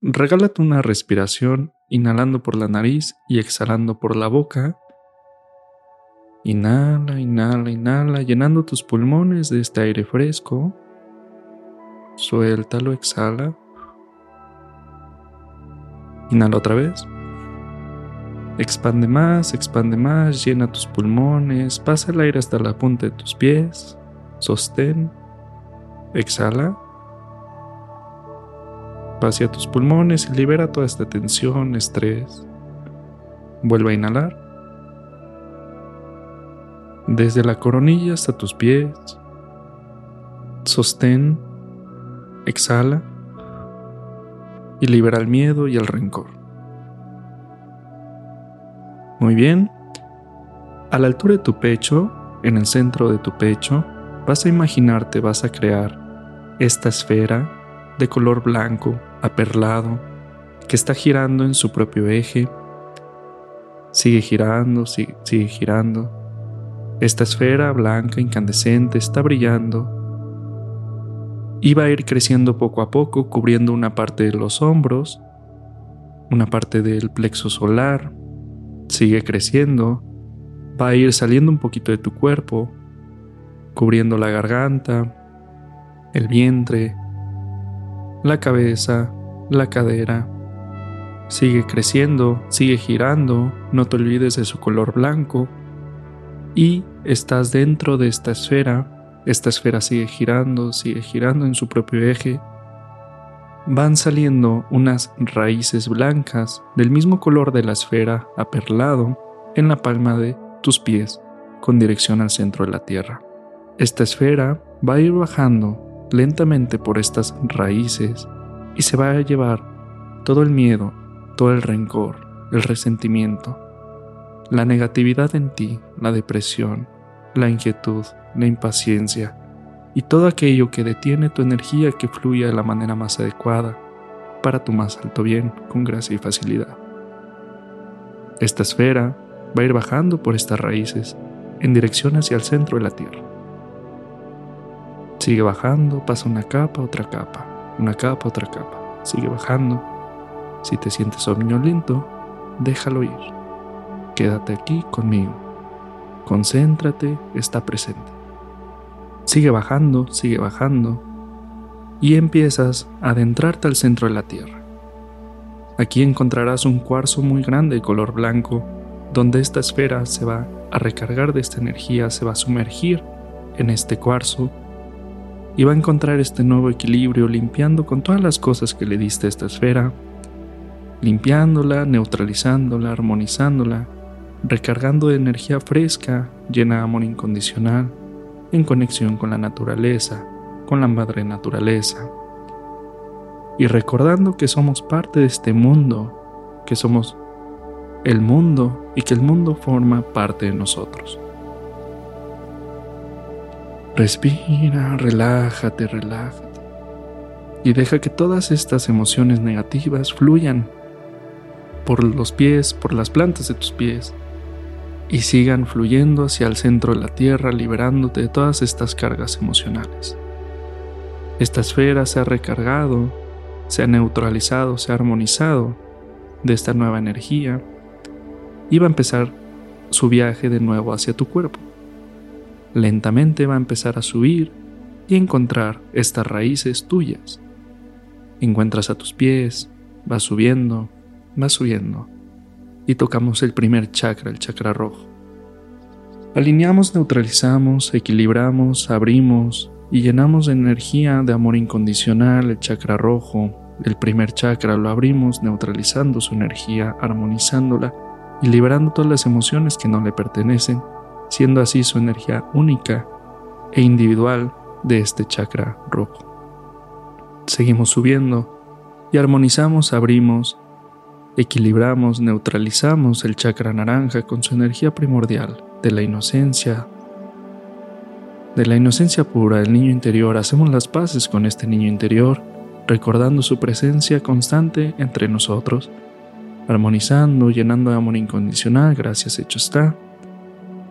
regálate una respiración inhalando por la nariz y exhalando por la boca. Inhala, inhala, inhala, llenando tus pulmones de este aire fresco. Suéltalo, exhala. Inhala otra vez. Expande más, expande más, llena tus pulmones, pasa el aire hasta la punta de tus pies, sostén, exhala, vacía tus pulmones y libera toda esta tensión, estrés. Vuelve a inhalar. Desde la coronilla hasta tus pies, sostén, exhala y libera el miedo y el rencor. Muy bien. A la altura de tu pecho, en el centro de tu pecho, vas a imaginarte, vas a crear esta esfera de color blanco, aperlado, que está girando en su propio eje. Sigue girando, sigue, girando. Esta esfera blanca incandescente está brillando y va a ir creciendo poco a poco, cubriendo una parte de los hombros, una parte del plexo solar, sigue creciendo, va a ir saliendo un poquito de tu cuerpo, cubriendo la garganta, el vientre, la cabeza, la cadera. Sigue creciendo, sigue girando, no te olvides de su color blanco. Y estás dentro de esta esfera, esta esfera sigue girando, sigue girando en su propio eje van saliendo unas raíces blancas del mismo color de la esfera aperlado en la palma de tus pies con dirección al centro de la Tierra. Esta esfera va a ir bajando lentamente por estas raíces y se va a llevar todo el miedo, todo el rencor, el resentimiento, la negatividad en ti, la depresión, la inquietud, la impaciencia, y todo aquello que detiene tu energía que fluya de la manera más adecuada para tu más alto bien con gracia y facilidad. Esta esfera va a ir bajando por estas raíces en dirección hacia el centro de la Tierra. Sigue bajando, pasa una capa, otra capa, una capa, otra capa. Sigue bajando. Si te sientes somnoliento, déjalo ir. Quédate aquí conmigo. Concéntrate, está presente. Sigue bajando, sigue bajando, y empiezas a adentrarte al centro de la Tierra. Aquí encontrarás un cuarzo muy grande de color blanco, donde esta esfera se va a recargar de esta energía, se va a sumergir en este cuarzo y va a encontrar este nuevo equilibrio limpiando con todas las cosas que le diste a esta esfera, limpiándola, neutralizándola, armonizándola, recargando de energía fresca, llena de amor incondicional, en conexión con la naturaleza, con la madre naturaleza. Y recordando que somos parte de este mundo, que somos el mundo y que el mundo forma parte de nosotros. Respira, relájate, relájate. Y deja que todas estas emociones negativas fluyan por los pies, por las plantas de tus pies, y sigan fluyendo hacia el centro de la Tierra liberándote de todas estas cargas emocionales. Esta esfera se ha recargado, se ha neutralizado, se ha armonizado de esta nueva energía y va a empezar su viaje de nuevo hacia tu cuerpo. Lentamente va a empezar a subir y encontrar estas raíces tuyas. Encuentras a tus pies, va subiendo, va subiendo y tocamos el primer chakra, el chakra rojo. Alineamos, neutralizamos, equilibramos, abrimos y llenamos de energía de amor incondicional el chakra rojo. El primer chakra lo abrimos neutralizando su energía, armonizándola y liberando todas las emociones que no le pertenecen, siendo así su energía única e individual de este chakra rojo. Seguimos subiendo y armonizamos, abrimos equilibramos, neutralizamos el chakra naranja con su energía primordial de la inocencia, de la inocencia pura del niño interior, hacemos las paces con este niño interior, recordando su presencia constante entre nosotros, armonizando, llenando de amor incondicional, gracias hecho está.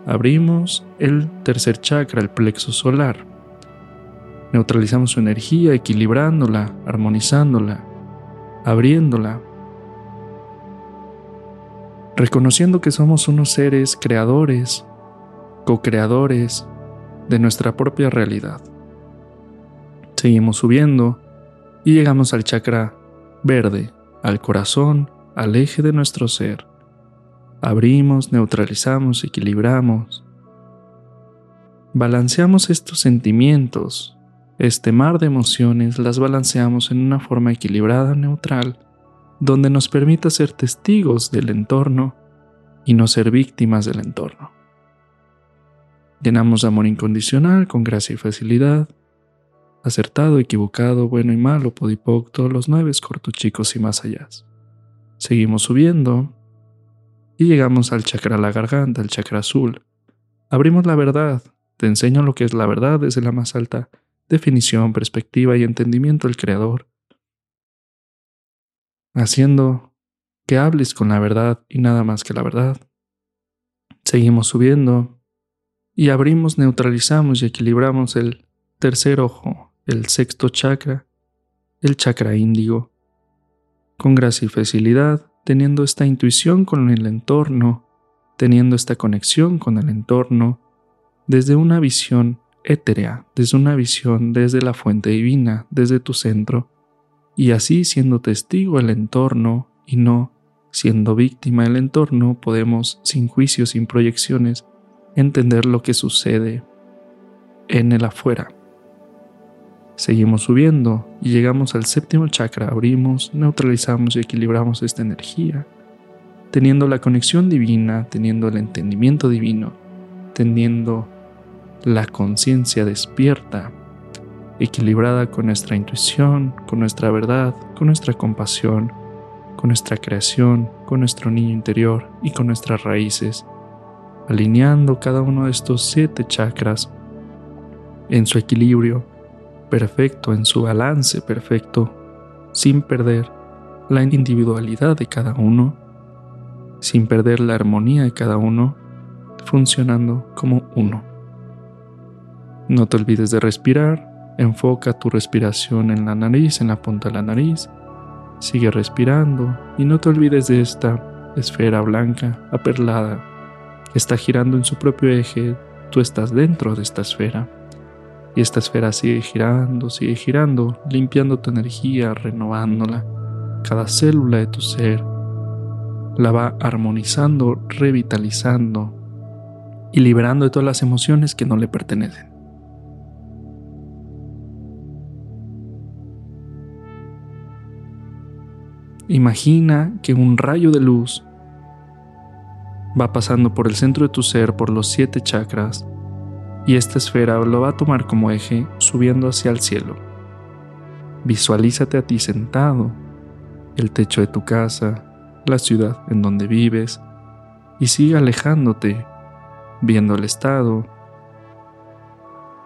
Abrimos el tercer chakra, el plexo solar. Neutralizamos su energía, equilibrándola, armonizándola, abriéndola, reconociendo que somos unos seres creadores, co-creadores de nuestra propia realidad. Seguimos subiendo y llegamos al chakra verde, al corazón, al eje de nuestro ser. Abrimos, neutralizamos, equilibramos. Balanceamos estos sentimientos, este mar de emociones, las balanceamos en una forma equilibrada, neutral, donde nos permita ser testigos del entorno y no ser víctimas del entorno. Llenamos de amor incondicional con gracia y facilidad, acertado, equivocado, bueno y malo, podipoc, todos los nueve, cortos chicos y más allá. Seguimos subiendo y llegamos al chakra la garganta, al chakra azul. Abrimos la verdad, te enseño lo que es la verdad desde la más alta definición, perspectiva y entendimiento del Creador, haciendo que hables con la verdad y nada más que la verdad. Seguimos subiendo y abrimos, neutralizamos y equilibramos el tercer ojo, el sexto chakra, el chakra índigo, con gracia y facilidad, teniendo esta intuición con el entorno, teniendo esta conexión con el entorno, desde una visión éterea, desde una visión desde la fuente divina, desde tu centro, y así siendo testigo del entorno y no siendo víctima del entorno, podemos, sin juicios, sin proyecciones, entender lo que sucede en el afuera. Seguimos subiendo y llegamos al séptimo chakra, abrimos, neutralizamos y equilibramos esta energía, teniendo la conexión divina, teniendo el entendimiento divino, teniendo la conciencia despierta, equilibrada con nuestra intuición, con nuestra verdad, con nuestra compasión, con nuestra creación, con nuestro niño interior y con nuestras raíces, alineando cada uno de estos siete chakras en su equilibrio perfecto, en su balance perfecto, sin perder la individualidad de cada uno, sin perder la armonía de cada uno, funcionando como uno. No te olvides de respirar, enfoca tu respiración en la nariz, en la punta de la nariz, sigue respirando y no te olvides de esta esfera blanca, aperlada, que está girando en su propio eje, tú estás dentro de esta esfera y esta esfera sigue girando, sigue girando, limpiando tu energía, renovándola. Cada célula de tu ser la va armonizando, revitalizando y liberando de todas las emociones que no le pertenecen. Imagina que un rayo de luz va pasando por el centro de tu ser, por los siete chakras, y esta esfera lo va a tomar como eje subiendo hacia el cielo. Visualízate a ti sentado, el techo de tu casa, la ciudad en donde vives, y sigue alejándote, viendo el estado,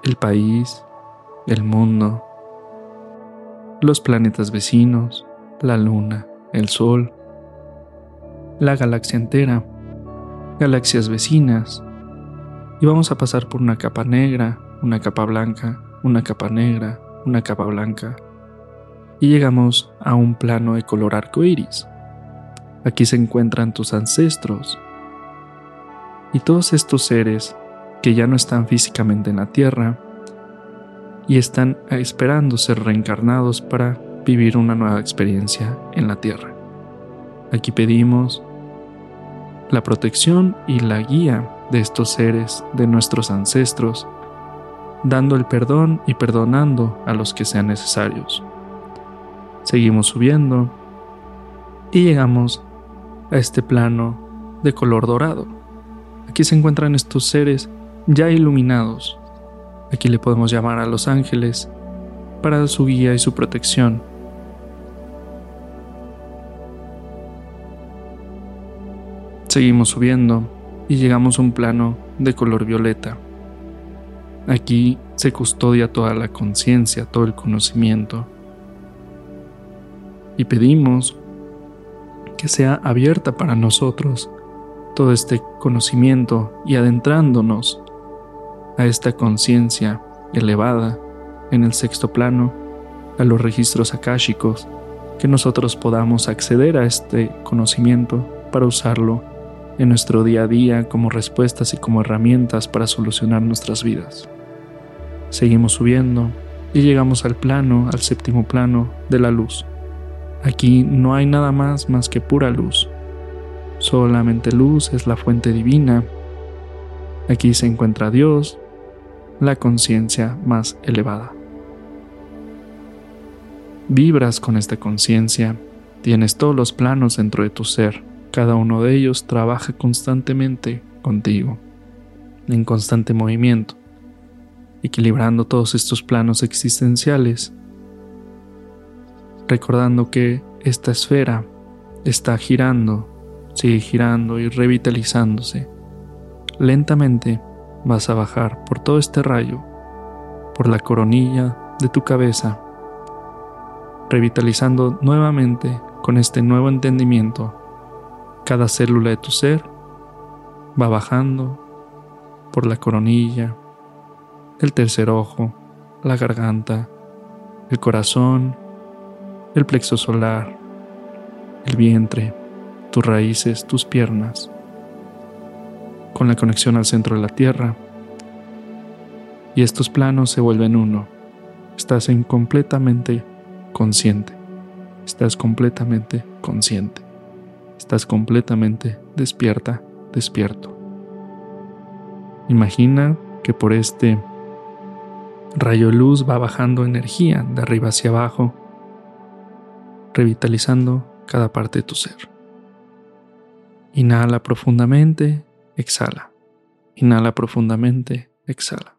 el país, el mundo, los planetas vecinos, la luna, el sol, la galaxia entera, galaxias vecinas, y vamos a pasar por una capa negra, una capa blanca, una capa negra, una capa blanca y llegamos a un plano de color arco iris. Aquí se encuentran tus ancestros y todos estos seres que ya no están físicamente en la tierra y están esperando ser reencarnados para vivir una nueva experiencia en la tierra. Aquí pedimos la protección y la guía de estos seres, de nuestros ancestros, dando el perdón y perdonando a los que sean necesarios. Seguimos subiendo y llegamos a este plano de color dorado. Aquí se encuentran estos seres ya iluminados. Aquí le podemos llamar a los ángeles para su guía y su protección. Seguimos subiendo y llegamos a un plano de color violeta. Aquí se custodia toda la conciencia, todo el conocimiento. Y pedimos que sea abierta para nosotros todo este conocimiento y adentrándonos a esta conciencia elevada en el sexto plano, a los registros akáshicos que nosotros podamos acceder a este conocimiento para usarlo en nuestro día a día como respuestas y como herramientas para solucionar nuestras vidas. Seguimos subiendo y llegamos al plano, al séptimo plano de la luz. Aquí no hay nada más más que pura luz. Solamente luz es la fuente divina. Aquí se encuentra Dios, la conciencia más elevada. Vibras con esta conciencia, tienes todos los planos dentro de tu ser, cada uno de ellos trabaja constantemente contigo, en constante movimiento, equilibrando todos estos planos existenciales, recordando que esta esfera está girando, sigue girando y revitalizándose. Lentamente vas a bajar por todo este rayo, por la coronilla de tu cabeza, revitalizando nuevamente con este nuevo entendimiento. Cada célula de tu ser va bajando por la coronilla, el tercer ojo, la garganta, el corazón, el plexo solar, el vientre, tus raíces, tus piernas, con la conexión al centro de la Tierra. Y estos planos se vuelven uno. Estás en completamente consciente. Estás completamente consciente. Estás completamente despierta, despierto. Imagina que por este rayo luz va bajando energía de arriba hacia abajo, revitalizando cada parte de tu ser. Inhala profundamente, exhala. Inhala profundamente, exhala.